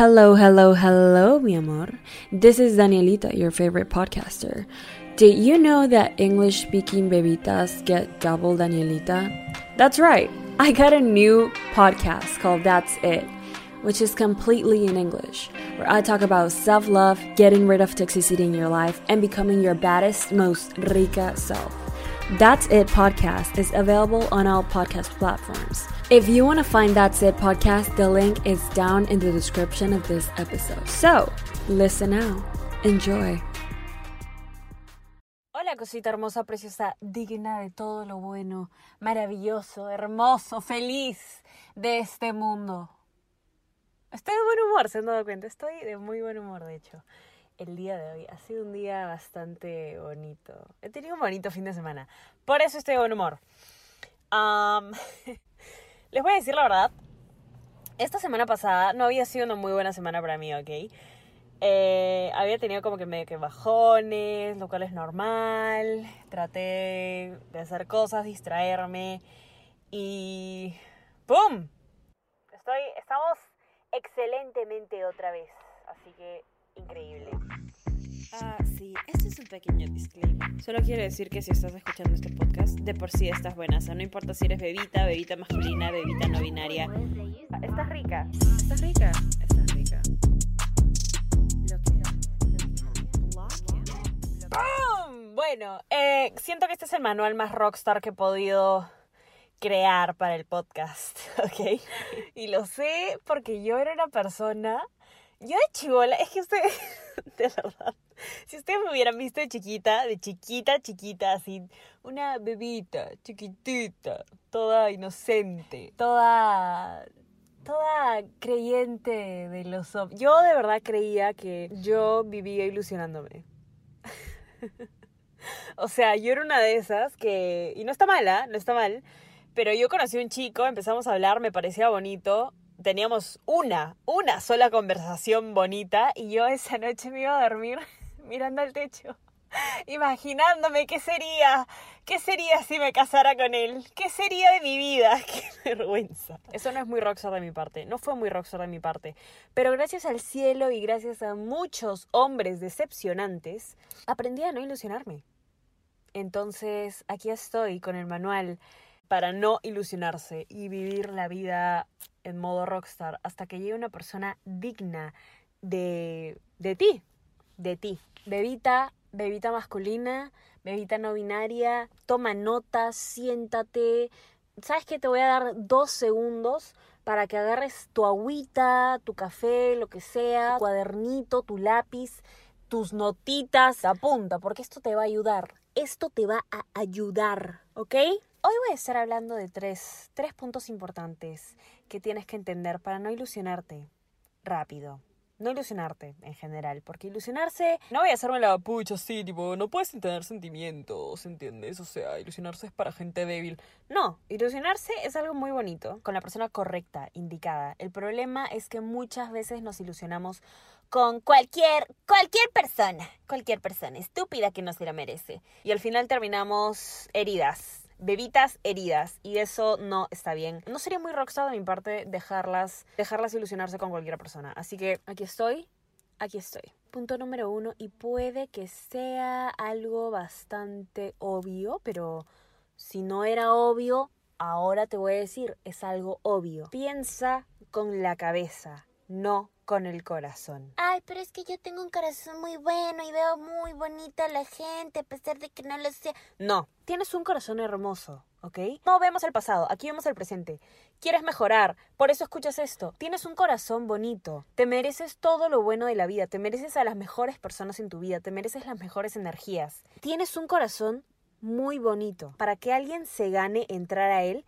Hello, hello, hello, mi amor. This is Danielita, your favorite podcaster. Did you know that English speaking bebitas get double Danielita? That's right. I got a new podcast called That's It, which is completely in English, where I talk about self love, getting rid of toxicity in your life, and becoming your baddest, most rica self. That's It podcast is available on all podcast platforms. If you want to find That's It podcast, the link is down in the description of this episode. So, listen now. Enjoy. Hola, cosita hermosa, preciosa, digna de todo lo bueno, maravilloso, hermoso, feliz de este mundo. Estoy de buen humor, se han dado cuenta. Estoy de muy buen humor, de hecho. El día de hoy ha sido un día bastante bonito. He tenido un bonito fin de semana. Por eso estoy de buen humor. Um, Les voy a decir la verdad. Esta semana pasada no había sido una muy buena semana para mí, ¿ok? Eh, había tenido como que medio que bajones, lo cual es normal. Traté de hacer cosas, distraerme y ¡pum! Estoy, estamos excelentemente otra vez, así que increíble. Ah, sí, este es un pequeño disclaimer. Solo quiero decir que si estás escuchando este podcast, de por sí estás buena. O sea, no importa si eres bebita, bebita masculina, bebita no binaria. Estás rica. ¿Estás rica? Estás rica. ¡Bum! Bueno, eh, siento que este es el manual más rockstar que he podido crear para el podcast, ¿ok? Y lo sé porque yo era una persona... Yo de chivola, es que usted, de verdad, si ustedes me hubieran visto de chiquita, de chiquita, chiquita, así, una bebita, chiquitita, toda inocente, toda toda creyente de los hombres. Yo de verdad creía que yo vivía ilusionándome. o sea, yo era una de esas que... Y no está mala, no está mal. Pero yo conocí a un chico, empezamos a hablar, me parecía bonito. Teníamos una, una sola conversación bonita y yo esa noche me iba a dormir mirando al techo, imaginándome qué sería, qué sería si me casara con él, qué sería de mi vida, qué vergüenza. Eso no es muy rockstar de mi parte, no fue muy rockstar de mi parte, pero gracias al cielo y gracias a muchos hombres decepcionantes, aprendí a no ilusionarme. Entonces, aquí estoy con el manual para no ilusionarse y vivir la vida en modo rockstar hasta que llegue una persona digna de, de ti, de ti. Bebita, bebita masculina, bebita no binaria, toma notas, siéntate. ¿Sabes qué? Te voy a dar dos segundos para que agarres tu agüita, tu café, lo que sea, tu cuadernito, tu lápiz, tus notitas, apunta, porque esto te va a ayudar. Esto te va a ayudar, ¿ok? Hoy voy a estar hablando de tres, tres puntos importantes que tienes que entender para no ilusionarte rápido no ilusionarte en general, porque ilusionarse, no voy a hacerme la pucha así, tipo, no puedes tener sentimientos, ¿entiendes? O sea, ilusionarse es para gente débil. No, ilusionarse es algo muy bonito, con la persona correcta, indicada. El problema es que muchas veces nos ilusionamos con cualquier, cualquier persona, cualquier persona estúpida que no se la merece. Y al final terminamos heridas, bebitas heridas y eso no está bien. No sería muy rockstar de mi parte dejarlas, dejarlas ilusionarse con cualquier persona. Así que aquí estoy, aquí estoy. Punto número uno y puede que sea algo bastante obvio, pero si no era obvio, ahora te voy a decir, es algo obvio. Piensa con la cabeza, no con el corazón. Ay, pero es que yo tengo un corazón muy bueno y veo muy bonita a la gente a pesar de que no lo sea. No, tienes un corazón hermoso, ¿ok? No vemos el pasado, aquí vemos el presente. Quieres mejorar, por eso escuchas esto. Tienes un corazón bonito, te mereces todo lo bueno de la vida, te mereces a las mejores personas en tu vida, te mereces las mejores energías. Tienes un corazón muy bonito. Para que alguien se gane entrar a él,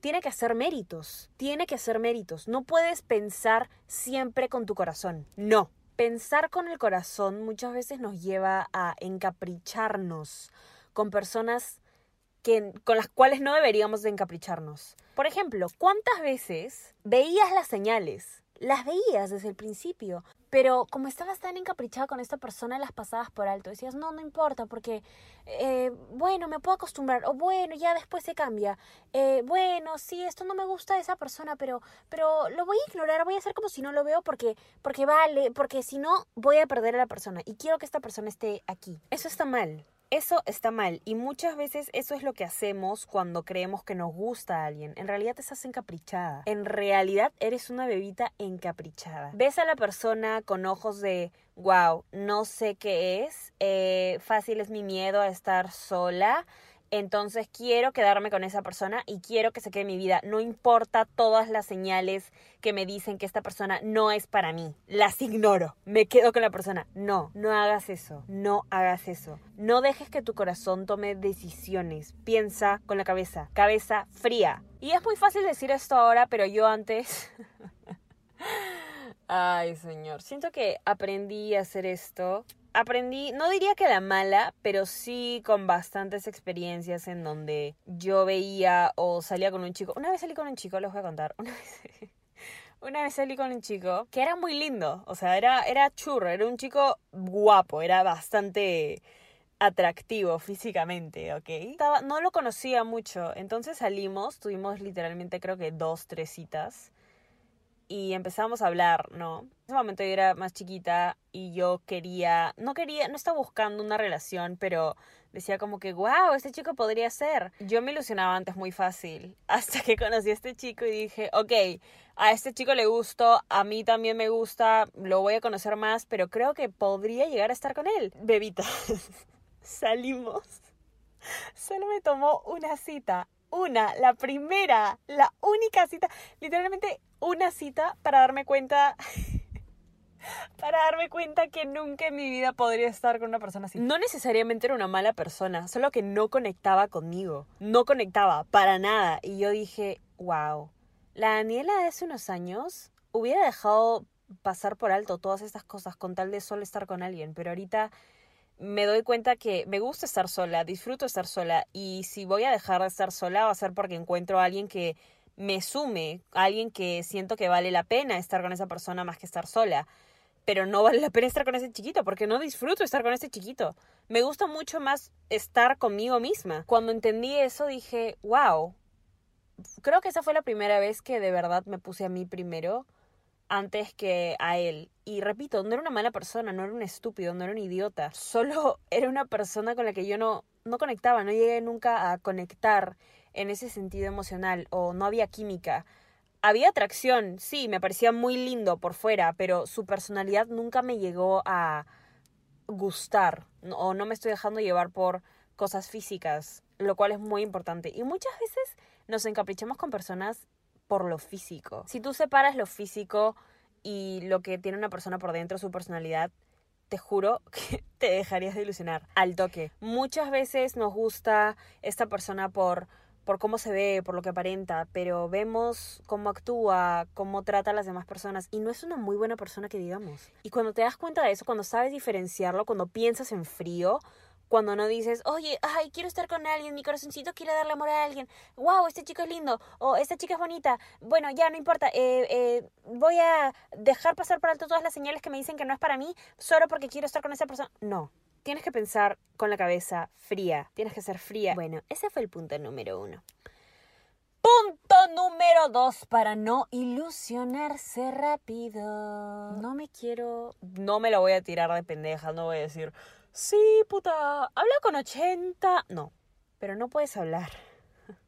tiene que hacer méritos, tiene que hacer méritos. No puedes pensar siempre con tu corazón, no. Pensar con el corazón muchas veces nos lleva a encapricharnos con personas que, con las cuales no deberíamos de encapricharnos. Por ejemplo, ¿cuántas veces veías las señales? Las veías desde el principio. Pero como estabas tan encaprichada con esta persona, las pasabas por alto. Decías, no, no importa, porque, eh, bueno, me puedo acostumbrar. O bueno, ya después se cambia. Eh, bueno, sí, esto no me gusta de esa persona, pero, pero lo voy a ignorar. Voy a hacer como si no lo veo porque, porque vale, porque si no, voy a perder a la persona. Y quiero que esta persona esté aquí. Eso está mal. Eso está mal y muchas veces eso es lo que hacemos cuando creemos que nos gusta a alguien. En realidad te estás encaprichada. En realidad eres una bebita encaprichada. Ves a la persona con ojos de, wow, no sé qué es, eh, fácil es mi miedo a estar sola, entonces quiero quedarme con esa persona y quiero que se quede en mi vida. No importa todas las señales que me dicen que esta persona no es para mí. Las ignoro. Me quedo con la persona. No, no hagas eso. No hagas eso. No dejes que tu corazón tome decisiones. Piensa con la cabeza. Cabeza fría. Y es muy fácil decir esto ahora, pero yo antes... Ay, señor. Siento que aprendí a hacer esto aprendí, no diría que la mala, pero sí con bastantes experiencias en donde yo veía o salía con un chico. Una vez salí con un chico, les voy a contar. Una vez, salí con un chico que era muy lindo. O sea, era, era churro, era un chico guapo, era bastante atractivo físicamente, ¿ok? Estaba, no lo conocía mucho, entonces salimos, tuvimos literalmente creo que dos, tres citas y empezamos a hablar, ¿no? En ese momento yo era más chiquita y yo quería, no quería, no estaba buscando una relación, pero decía como que, wow, este chico podría ser. Yo me ilusionaba antes muy fácil, hasta que conocí a este chico y dije, ok, a este chico le gustó, a mí también me gusta, lo voy a conocer más, pero creo que podría llegar a estar con él. Bebita, salimos. Solo me tomó una cita una, la primera, la única cita, literalmente una cita para darme cuenta para darme cuenta que nunca en mi vida podría estar con una persona así. No necesariamente era una mala persona, solo que no conectaba conmigo. No conectaba para nada. Y yo dije, wow, la Daniela de hace unos años hubiera dejado pasar por alto todas estas cosas con tal de solo estar con alguien, pero ahorita me doy cuenta que me gusta estar sola, disfruto estar sola y si voy a dejar de estar sola va a ser porque encuentro a alguien que me sume, alguien que siento que vale la pena estar con esa persona más que estar sola. Pero no vale la pena estar con ese chiquito porque no disfruto estar con ese chiquito. Me gusta mucho más estar conmigo misma. Cuando entendí eso dije, wow, creo que esa fue la primera vez que de verdad me puse a mí primero antes que a él. Y repito, no era una mala persona, no era un estúpido, no era un idiota. Solo era una persona con la que yo no, no conectaba, no llegué nunca a conectar en ese sentido emocional o no había química. Había atracción, sí, me parecía muy lindo por fuera, pero su personalidad nunca me llegó a gustar o no me estoy dejando llevar por cosas físicas, lo cual es muy importante. Y muchas veces nos encaprichamos con personas por lo físico. Si tú separas lo físico y lo que tiene una persona por dentro, su personalidad, te juro que te dejarías de ilusionar al toque. Muchas veces nos gusta esta persona por por cómo se ve, por lo que aparenta, pero vemos cómo actúa, cómo trata a las demás personas y no es una muy buena persona que digamos. Y cuando te das cuenta de eso, cuando sabes diferenciarlo, cuando piensas en frío, cuando no dices, oye, ay, quiero estar con alguien, mi corazoncito quiere darle amor a alguien, wow, este chico es lindo, o esta chica es bonita, bueno, ya no importa, eh, eh, voy a dejar pasar por alto todas las señales que me dicen que no es para mí, solo porque quiero estar con esa persona. No, tienes que pensar con la cabeza fría, tienes que ser fría. Bueno, ese fue el punto número uno. Punto número dos, para no ilusionarse rápido. No me quiero, no me lo voy a tirar de pendeja, no voy a decir, sí, puta, habla con 80. No, pero no puedes hablar.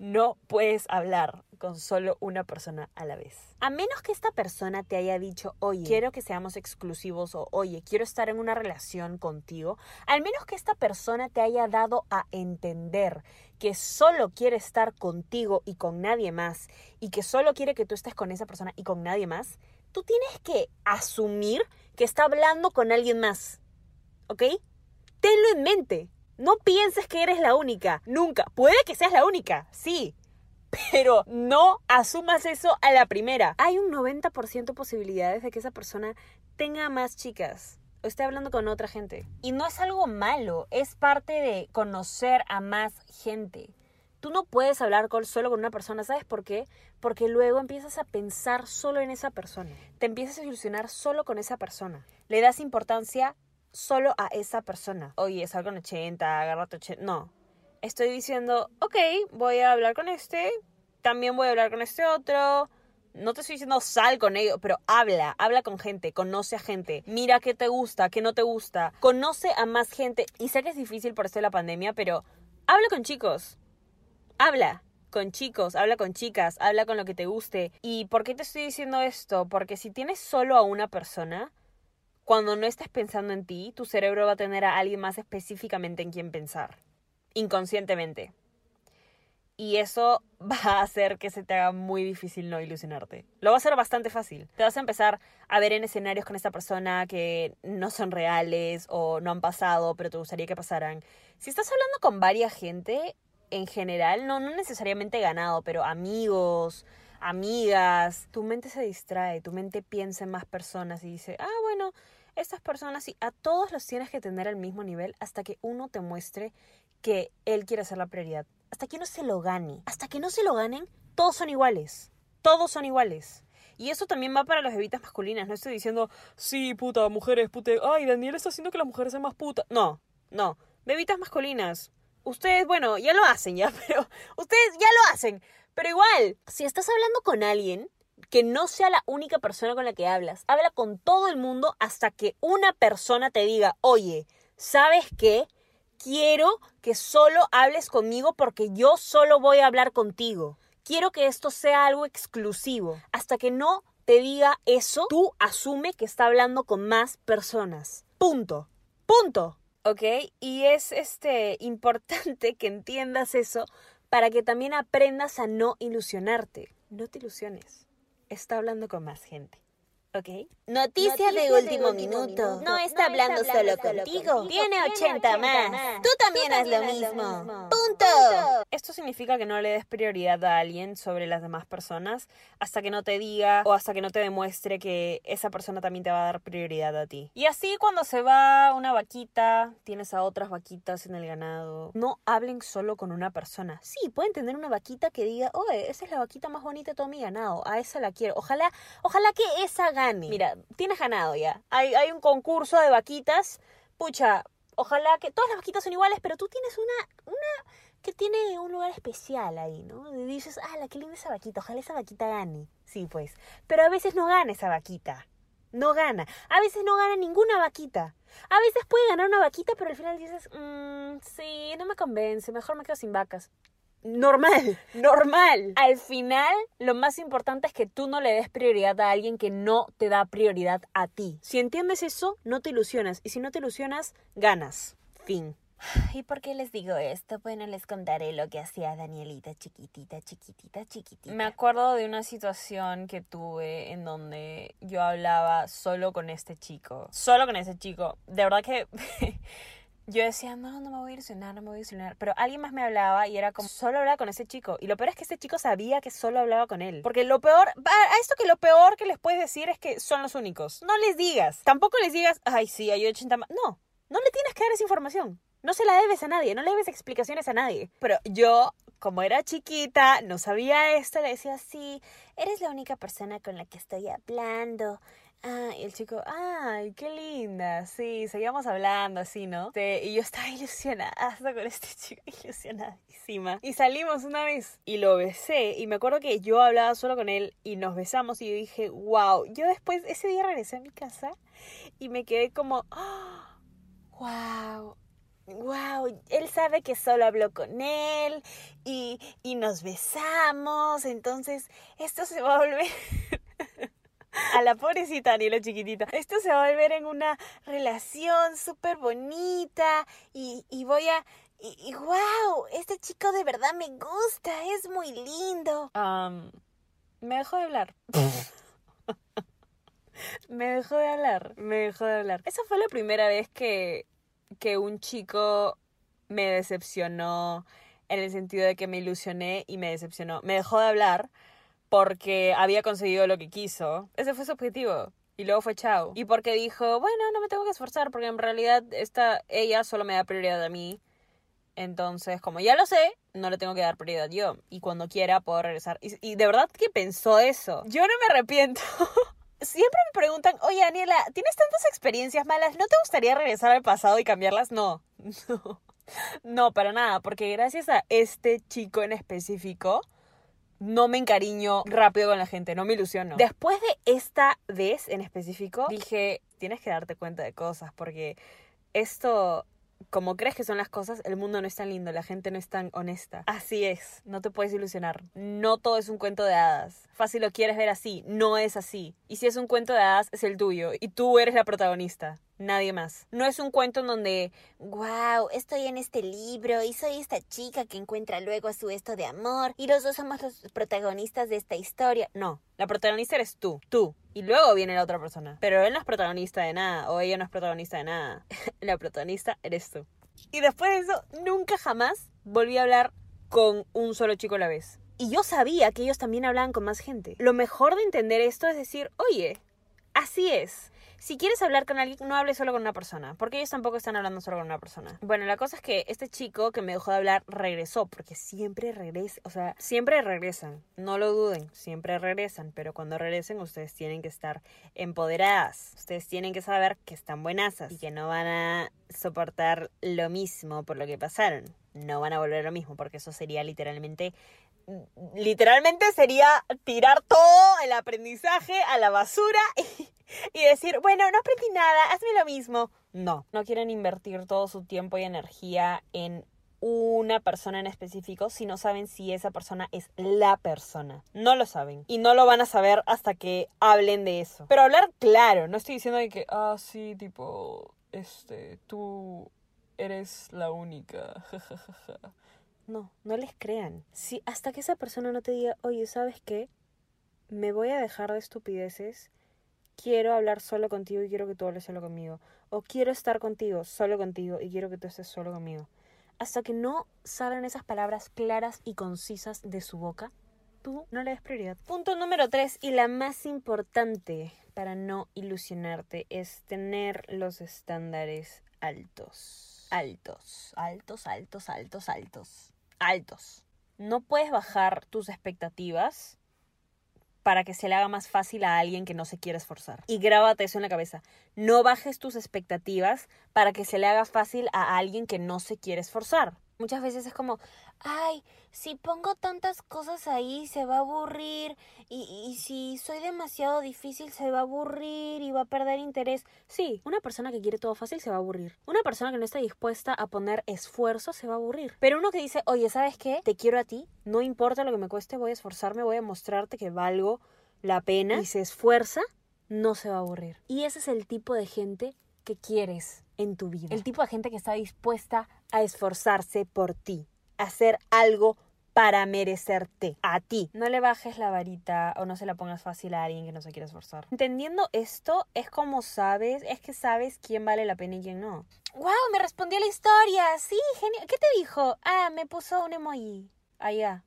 No puedes hablar con solo una persona a la vez. A menos que esta persona te haya dicho, oye, quiero que seamos exclusivos o oye, quiero estar en una relación contigo, al menos que esta persona te haya dado a entender que solo quiere estar contigo y con nadie más y que solo quiere que tú estés con esa persona y con nadie más, tú tienes que asumir que está hablando con alguien más. ¿Ok? Tenlo en mente. No pienses que eres la única. Nunca. Puede que seas la única, sí. Pero no asumas eso a la primera. Hay un 90% posibilidades de que esa persona tenga más chicas o esté hablando con otra gente. Y no es algo malo, es parte de conocer a más gente. Tú no puedes hablar con, solo con una persona, ¿sabes por qué? Porque luego empiezas a pensar solo en esa persona. Te empiezas a ilusionar solo con esa persona. Le das importancia solo a esa persona. Oye, sal con 80, agárrate 80. No. Estoy diciendo, ok, voy a hablar con este, también voy a hablar con este otro. No te estoy diciendo sal con ellos, pero habla, habla con gente, conoce a gente, mira qué te gusta, qué no te gusta, conoce a más gente. Y sé que es difícil por esto de la pandemia, pero habla con chicos, habla con chicos, habla con chicas, habla con lo que te guste. ¿Y por qué te estoy diciendo esto? Porque si tienes solo a una persona, cuando no estés pensando en ti, tu cerebro va a tener a alguien más específicamente en quien pensar, inconscientemente. Y eso va a hacer que se te haga muy difícil no ilusionarte. Lo va a hacer bastante fácil. Te vas a empezar a ver en escenarios con esta persona que no son reales o no han pasado, pero te gustaría que pasaran. Si estás hablando con varias gente, en general, no, no necesariamente ganado, pero amigos, amigas, tu mente se distrae, tu mente piensa en más personas y dice, ah, bueno, estas personas, y a todos los tienes que tener al mismo nivel hasta que uno te muestre que él quiere ser la prioridad. Hasta que no se lo gane. Hasta que no se lo ganen, todos son iguales. Todos son iguales. Y eso también va para las bebitas masculinas. No estoy diciendo, sí, puta, mujeres, puta. Ay, Daniel está haciendo que las mujeres sean más putas. No, no. Bebitas masculinas ustedes, bueno, ya lo hacen ya, pero ustedes ya lo hacen. Pero igual, si estás hablando con alguien, que no sea la única persona con la que hablas. Habla con todo el mundo hasta que una persona te diga, oye, ¿sabes qué? Quiero que solo hables conmigo porque yo solo voy a hablar contigo. Quiero que esto sea algo exclusivo. Hasta que no te diga eso, tú asume que está hablando con más personas. Punto. Punto. ¿ok? Y es este importante que entiendas eso para que también aprendas a no ilusionarte. No te ilusiones. Está hablando con más gente. ¿Ok? Noticia, de, último minuto. No está hablando solo contigo. Tiene 80 más. Tú también haz lo mismo. Punto. Esto significa que no le des prioridad a alguien sobre las demás personas hasta que no te diga o hasta que no te demuestre que esa persona también te va a dar prioridad a ti. Y así cuando se va una vaquita, tienes a otras vaquitas en el ganado. No hablen solo con una persona. Sí, pueden tener una vaquita que diga, oye, esa es la vaquita más bonita de todo mi ganado. A esa la quiero. Ojalá, ojalá que esa Mira, tienes ganado ya. Hay, hay un concurso de vaquitas. Pucha, ojalá que todas las vaquitas son iguales, pero tú tienes una, una que tiene un lugar especial ahí, ¿no? Dices, ah, la que linda esa vaquita, ojalá esa vaquita gane. Sí, pues. Pero a veces no gana esa vaquita. No gana. A veces no gana ninguna vaquita. A veces puede ganar una vaquita, pero al final dices, mmm, sí, no me convence, mejor me quedo sin vacas normal, normal. Al final, lo más importante es que tú no le des prioridad a alguien que no te da prioridad a ti. Si entiendes eso, no te ilusionas. Y si no te ilusionas, ganas. Fin. ¿Y por qué les digo esto? Bueno, les contaré lo que hacía Danielita chiquitita, chiquitita, chiquitita. Me acuerdo de una situación que tuve en donde yo hablaba solo con este chico. Solo con ese chico. De verdad que yo decía, no, no me voy a ilusionar, no me voy a ilusionar. Pero alguien más me hablaba y era como, solo hablaba con ese chico. Y lo peor es que ese chico sabía que solo hablaba con él. Porque lo peor, a esto que lo peor que les puedes decir es que son los únicos. No les digas. Tampoco les digas, ay, sí, hay 80 más. No, no le tienes que dar esa información. No se la debes a nadie, no le debes explicaciones a nadie. Pero yo, como era chiquita, no sabía esto, le decía, sí, eres la única persona con la que estoy hablando. Ah, y el chico, ay, qué linda, sí, seguíamos hablando así, ¿no? y yo estaba ilusionada con este chico, ilusionadísima. Y salimos una vez y lo besé y me acuerdo que yo hablaba solo con él y nos besamos y yo dije, wow, yo después, ese día regresé a mi casa y me quedé como, wow, wow, él sabe que solo habló con él y, y nos besamos, entonces esto se va a volver a la pobrecita Daniela chiquitita. Esto se va a volver en una relación súper bonita y, y voy a... Y, wow, este chico de verdad me gusta, es muy lindo. me dejó de hablar. me dejó de hablar, me dejó de hablar. Esa fue la primera vez que, que un chico me decepcionó en el sentido de que me ilusioné y me decepcionó. Me dejó de hablar porque había conseguido lo que quiso. Ese fue su objetivo. Y luego fue chao. Y porque dijo, bueno, no me tengo que esforzar porque en realidad ella solo me da prioridad a mí. Entonces, como ya lo sé, no le tengo que dar prioridad yo. Y cuando quiera puedo regresar. Y, y de verdad que pensó eso. Yo no me arrepiento. Siempre me preguntan, oye Daniela, ¿tienes tantas experiencias malas? ¿No te gustaría regresar al pasado y cambiarlas? No, no, no, para nada, porque gracias a este chico en específico, no me encariño rápido con la gente, no me ilusiono. Después de esta vez en específico, dije, tienes que darte cuenta de cosas, porque esto como crees que son las cosas, el mundo no es tan lindo, la gente no es tan honesta. Así es, no te puedes ilusionar. No todo es un cuento de hadas. Fácil lo quieres ver así, no es así. Y si es un cuento de hadas, es el tuyo, y tú eres la protagonista nadie más. No es un cuento en donde, wow, estoy en este libro y soy esta chica que encuentra luego a su esto de amor y los dos somos los protagonistas de esta historia. No, la protagonista eres tú, tú. Y luego viene la otra persona. Pero él no es protagonista de nada o ella no es protagonista de nada. la protagonista eres tú. Y después de eso, nunca jamás volví a hablar con un solo chico a la vez. Y yo sabía que ellos también hablaban con más gente. Lo mejor de entender esto es decir, oye, así es si quieres hablar con alguien, no hables solo con una persona, porque ellos tampoco están hablando solo con una persona. Bueno, la cosa es que este chico que me dejó de hablar regresó, porque siempre regresa, o sea, siempre regresan, no lo duden, siempre regresan, pero cuando regresen ustedes tienen que estar empoderadas, ustedes tienen que saber que están buenasas y que no van a soportar lo mismo por lo que pasaron, no van a volver lo mismo, porque eso sería literalmente literalmente sería tirar todo el aprendizaje a la basura y, decir, bueno, no aprendí nada, hazme lo mismo. No, no quieren invertir todo su tiempo y energía en una persona en específico si no saben si esa persona es la persona. No lo saben. Y no lo van a saber hasta que hablen de eso. Pero hablar claro, no estoy diciendo que, ah, sí, tipo, este, tú eres la única. No, no les crean. Si hasta que esa persona no te diga, oye, ¿sabes qué? Me voy a dejar de estupideces. Quiero hablar solo contigo y quiero que tú hables solo conmigo. O quiero estar contigo, solo contigo y quiero que tú estés solo conmigo. Hasta que no salgan esas palabras claras y concisas de su boca, tú no le des prioridad. Punto número tres y la más importante para no ilusionarte es tener los estándares altos. Altos, altos, altos, altos, altos altos. No puedes bajar tus expectativas para que se le haga más fácil a alguien que no se quiere esforzar. Y grábate eso en la cabeza. No bajes tus expectativas para que se le haga fácil a alguien que no se quiere esforzar. Muchas veces es como, ay, si pongo tantas cosas ahí se va a aburrir y, y, si soy demasiado difícil se va a aburrir y va a perder interés. Sí, una persona que quiere todo fácil se va a aburrir. Una persona que no está dispuesta a poner esfuerzo se va a aburrir. Pero uno que dice, oye, ¿sabes qué? Te quiero a ti, no importa lo que me cueste, voy a esforzarme, voy a mostrarte que valgo la pena y se esfuerza, no se va a aburrir. Y ese es el tipo de gente que quieres en tu vida. El tipo de gente que está dispuesta a esforzarse por ti, a hacer algo para merecerte a ti. No le bajes la varita o no se la pongas fácil a alguien que no se quiere esforzar. Entendiendo esto, es como sabes, es que sabes quién vale la pena y quién no. ¡Wow! Me respondió la historia. Sí, genial. ¿Qué te dijo? Ah, me puso un emoji. Allá.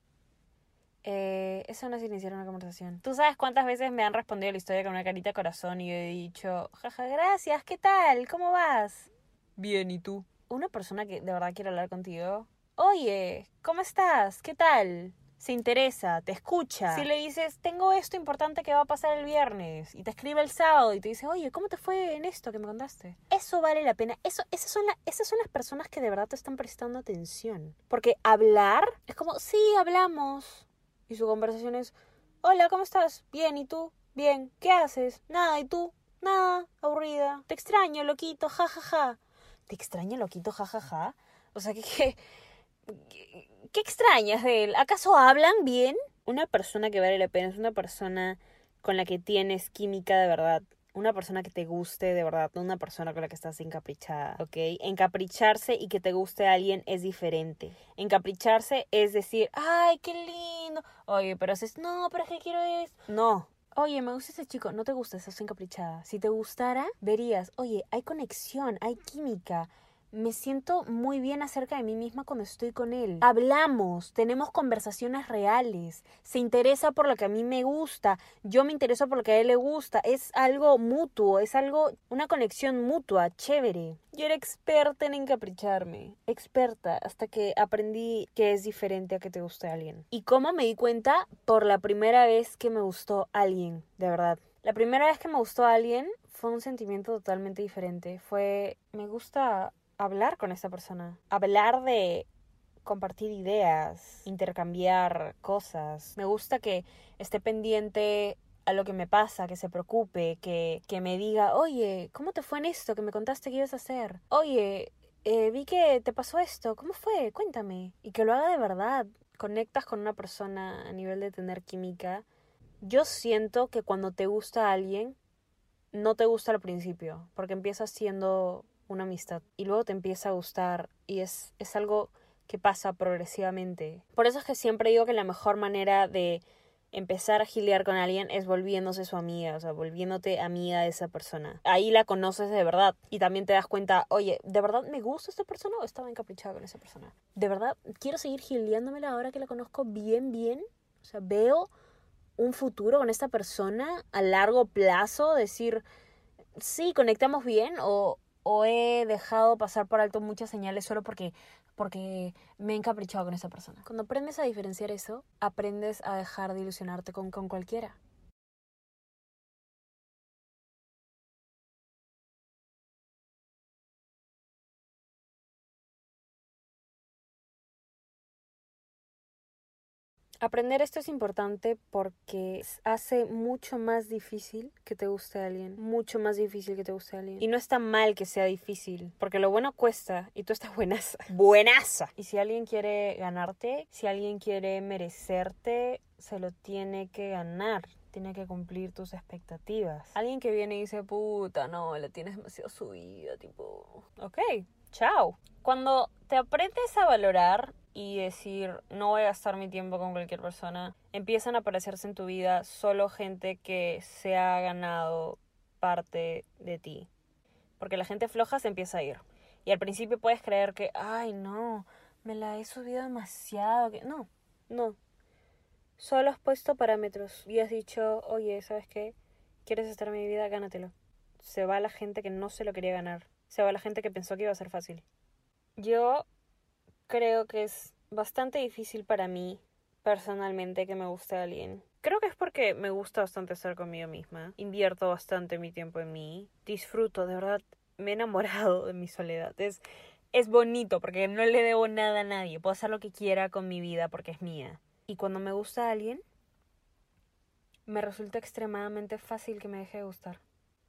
Eh, eso no es iniciar una conversación. ¿Tú sabes cuántas veces me han respondido la historia con una carita corazón y yo he dicho, jaja, gracias, ¿qué tal? ¿Cómo vas? Bien, ¿y tú? Una persona que de verdad quiere hablar contigo. Oye, ¿cómo estás? ¿Qué tal? Se interesa, te escucha. Si le dices, tengo esto importante que va a pasar el viernes, y te escribe el sábado y te dice, oye, ¿cómo te fue en esto que me contaste? Eso vale la pena. Eso, esas, son esas son las personas que de verdad te están prestando atención. Porque hablar es como, sí, hablamos y su conversación es, hola, ¿cómo estás? Bien, ¿y tú? Bien, ¿qué haces? Nada, ¿y tú? Nada, aburrida. Te extraño, loquito, ja, ja, ja. ¿Te extraño, loquito, ja, ja, ja? O sea, ¿qué, qué, qué extrañas de él? ¿Acaso hablan bien? Una persona que vale la pena es una persona con la que tienes química de verdad una persona que te guste de verdad, no una persona con la que estás encaprichada, ¿ok? Encapricharse y que te guste alguien es diferente. Encapricharse es decir, ay, qué lindo. Oye, pero haces, no, pero es que quiero es. No. Oye, me gusta ese chico, no te gusta, estás encaprichada. Si te gustara, verías, oye, hay conexión, hay química. Me siento muy bien acerca de mí misma cuando estoy con él. Hablamos, tenemos conversaciones reales, se interesa por lo que a mí me gusta, yo me intereso por lo que a él le gusta, es algo mutuo, es algo, una conexión mutua, chévere. Yo era experta en encapricharme, experta, hasta que aprendí que es diferente a que te guste alguien. ¿Y cómo me di cuenta? Por la primera vez que me gustó alguien, de verdad. La primera vez que me gustó alguien fue un sentimiento totalmente diferente. Fue, me gusta hablar con esa persona, hablar de compartir ideas, intercambiar cosas. Me gusta que esté pendiente a lo que me pasa, que se preocupe, que, que me diga, oye, ¿cómo te fue en esto que me contaste que ibas a hacer? Oye, eh, vi que te pasó esto, ¿cómo fue? Cuéntame. Y que lo haga de verdad. Conectas con una persona a nivel de tener química. Yo siento que cuando te gusta alguien, no te gusta al principio, porque empiezas siendo una amistad y luego te empieza a gustar y es, es algo que pasa progresivamente. Por eso es que siempre digo que la mejor manera de empezar a gilear con alguien es volviéndose su amiga, o sea, volviéndote amiga de esa persona. Ahí la conoces de verdad y también te das cuenta, oye, ¿de verdad me gusta esta persona o estaba encaprichada con esa persona? ¿De verdad quiero seguir gileándomela ahora que la conozco bien, bien? O sea, veo un futuro con esta persona a largo plazo, decir, sí, conectamos bien o, o he dejado pasar por alto muchas señales solo porque porque me he encaprichado con esa persona. Cuando aprendes a diferenciar eso, aprendes a dejar de ilusionarte con, con cualquiera. Aprender esto es importante porque hace mucho más difícil que te guste a alguien. Mucho más difícil que te guste a alguien. Y no está mal que sea difícil, porque lo bueno cuesta y tú estás buenaza. Buenaza. Y si alguien quiere ganarte, si alguien quiere merecerte, se lo tiene que ganar tiene que cumplir tus expectativas. Alguien que viene y dice, puta, no, le tienes demasiado subida, tipo, ok, chao. Cuando te aprendes a valorar y decir no voy a gastar mi tiempo con cualquier persona, empiezan a aparecerse en tu vida solo gente que se ha ganado parte de ti. Porque la gente floja se empieza a ir. Y al principio puedes creer que, ay no, me la he subido demasiado. No, no. Solo has puesto parámetros y has dicho, oye, ¿sabes qué? ¿Quieres estar en mi vida? Gánatelo. Se va la gente que no se lo quería ganar. Se va la gente que pensó que iba a ser fácil. Yo creo que es bastante difícil para mí, personalmente, que me guste alguien. Creo que es porque me gusta bastante estar conmigo misma. Invierto bastante mi tiempo en mí. Disfruto, de verdad, me he enamorado de mi soledad. Es, es bonito porque no le debo nada a nadie. Puedo hacer lo que quiera con mi vida porque es mía. Y cuando me gusta alguien, me resulta extremadamente fácil que me deje de gustar.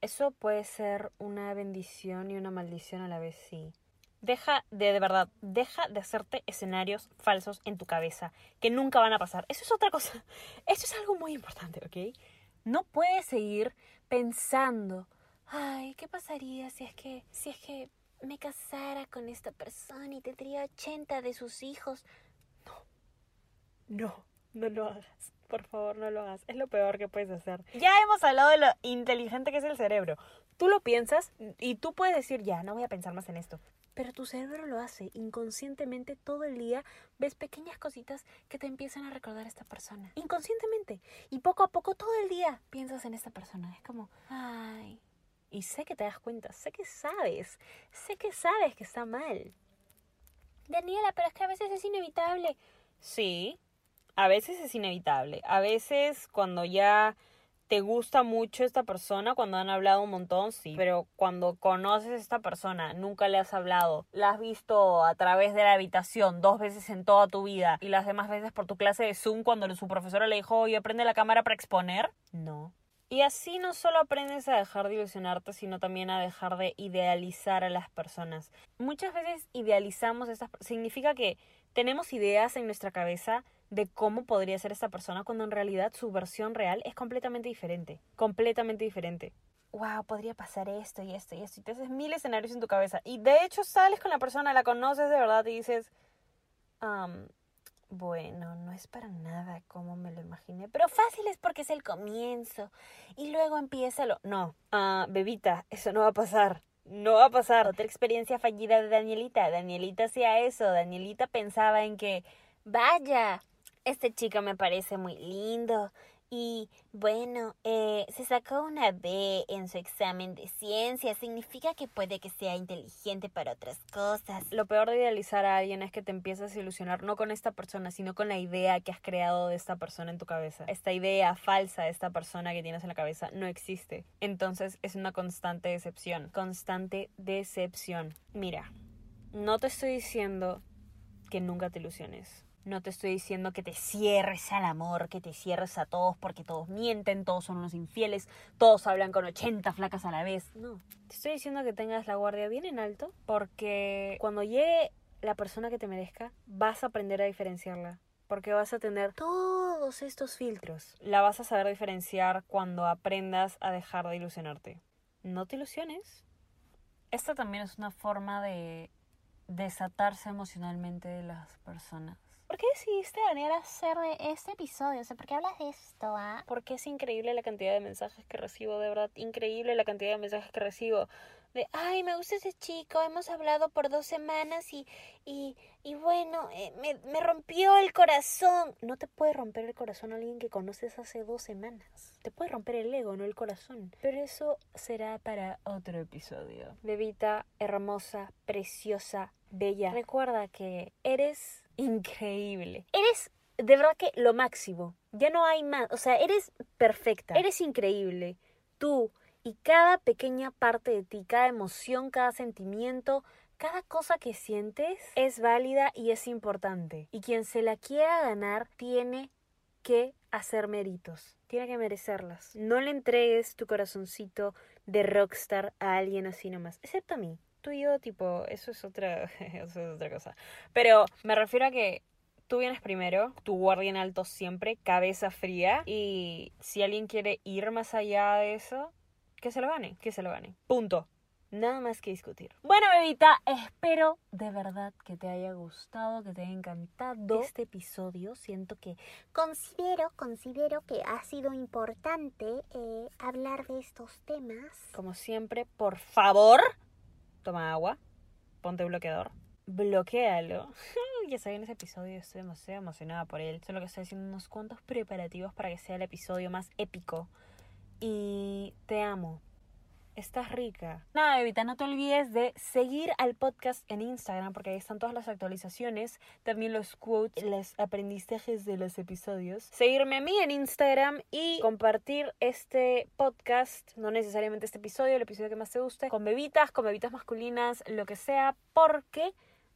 Eso puede ser una bendición y una maldición a la vez, sí. Deja de, de verdad, deja de hacerte escenarios falsos en tu cabeza que nunca van a pasar. Eso es otra cosa. Eso es algo muy importante, ¿ok? No puedes seguir pensando, ay, ¿qué pasaría si es que, si es que me casara con esta persona y tendría 80 de sus hijos? No, no, no lo hagas. Por favor, no lo hagas. Es lo peor que puedes hacer. Ya hemos hablado de lo inteligente que es el cerebro. Tú lo piensas y tú puedes decir, ya, no voy a pensar más en esto. Pero tu cerebro lo hace inconscientemente todo el día. Ves pequeñas cositas que te empiezan a recordar a esta persona. Inconscientemente. Y poco a poco todo el día piensas en esta persona. Es como, ay. Y sé que te das cuenta, sé que sabes, sé que sabes que está mal. Daniela, pero es que a veces es inevitable. Sí, a veces es inevitable. A veces cuando ya te gusta mucho esta persona cuando han hablado un montón, sí. Pero cuando conoces a esta persona, nunca le has hablado, la has visto a través de la habitación dos veces en toda tu vida y las demás veces por tu clase de Zoom cuando su profesora le dijo, oye, aprende la cámara para exponer. No. Y así no solo aprendes a dejar de ilusionarte, sino también a dejar de idealizar a las personas. Muchas veces idealizamos estas... Significa que tenemos ideas en nuestra cabeza de cómo podría ser esta persona cuando en realidad su versión real es completamente diferente. Completamente diferente. Wow, podría pasar esto y esto y esto. Y te haces mil escenarios en tu cabeza. Y de hecho sales con la persona, la conoces de verdad y dices, bueno, no es para nada como me lo imaginé. Pero fácil es porque es el comienzo. Y luego empieza lo... No, ah, bebita, eso no va a pasar. no va a pasar. Otra experiencia fallida de Danielita. Danielita hacía eso. Danielita pensaba en que, vaya, este chico me parece muy lindo. Y bueno, eh, se sacó una B en su examen de ciencia. Significa que puede que sea inteligente para otras cosas. Lo peor de idealizar a alguien es que te empiezas a ilusionar no con esta persona, sino con la idea que has creado de esta persona en tu cabeza. Esta idea falsa de esta persona que tienes en la cabeza no existe. Entonces es una constante decepción. Constante decepción. Mira, no te estoy diciendo que nunca te ilusiones. No te estoy diciendo que te cierres al amor, que te cierres a todos porque todos mienten, todos son unos infieles, todos hablan con 80 flacas a la vez. No, te estoy diciendo que tengas la guardia bien en alto porque cuando llegue la persona que te merezca, vas a aprender a diferenciarla. Porque vas a tener todos estos filtros. La vas a saber diferenciar cuando aprendas a dejar de ilusionarte. No te ilusiones. Esta también es una forma de desatarse emocionalmente de las personas. ¿Por qué decidiste venir a hacer de este episodio? O sea, ¿por qué hablas de esto, ah? Porque es increíble la cantidad de mensajes que recibo, de verdad, increíble la cantidad de mensajes que recibo. De, ay, me gusta ese chico, hemos hablado por dos semanas y, y, y bueno, eh, me, me rompió el corazón. No te puede romper el corazón alguien que conoces hace dos semanas. Te puede romper el ego, no el corazón. Pero eso será para otro episodio. Bebita, hermosa, preciosa, bella. Recuerda que eres increíble. Eres de verdad que lo máximo. Ya no hay más. O sea, eres perfecta. Eres increíble. Tú y cada pequeña parte de ti, cada emoción, cada sentimiento, cada cosa que sientes es válida y es importante. Y quien se la quiera ganar tiene que hacer méritos. Tiene que merecerlas. No le entregues tu corazoncito de rockstar a alguien así nomás. Excepto a mí tú y yo, tipo, eso es otra, eso es otra cosa. Pero me refiero a que tú vienes primero, tu guardia en alto siempre, cabeza fría. Y si alguien quiere ir más allá de eso, que se lo gane, que se lo gane. Punto. Nada más que discutir. Bueno, bebita, espero de verdad que te haya gustado, que te haya encantado este episodio. Siento que considero, considero que ha sido importante eh, hablar de estos temas. Como siempre, por favor, toma agua, ponte bloqueador, bloquealo. ya saben ese episodio, estoy demasiado emocionada por él. Solo que estoy haciendo unos cuantos preparativos para que sea el episodio más épico. Y te amo. Estás rica. Nada, Evita, no te olvides de seguir al podcast en Instagram porque ahí están todas las actualizaciones, también los quotes, los aprendizajes de los episodios. Seguirme a mí en Instagram y compartir este podcast, no necesariamente este episodio, el episodio que más te guste, con bebitas, con bebitas masculinas, lo que sea, porque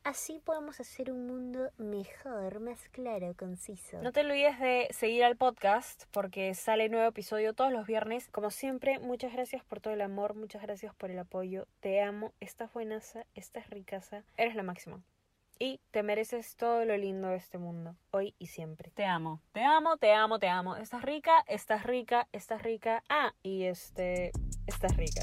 Así podemos hacer un mundo mejor, más claro, conciso. No te olvides de seguir al podcast porque sale nuevo episodio todos los viernes. Como siempre, muchas gracias por todo el amor, muchas gracias por el apoyo. Te amo, estás buenaza, estás ricaza, eres la máxima. Y te mereces todo lo lindo de este mundo, hoy y siempre. Te amo, te amo, te amo, te amo. Estás rica, estás rica, estás rica. Ah, y este, estás rica.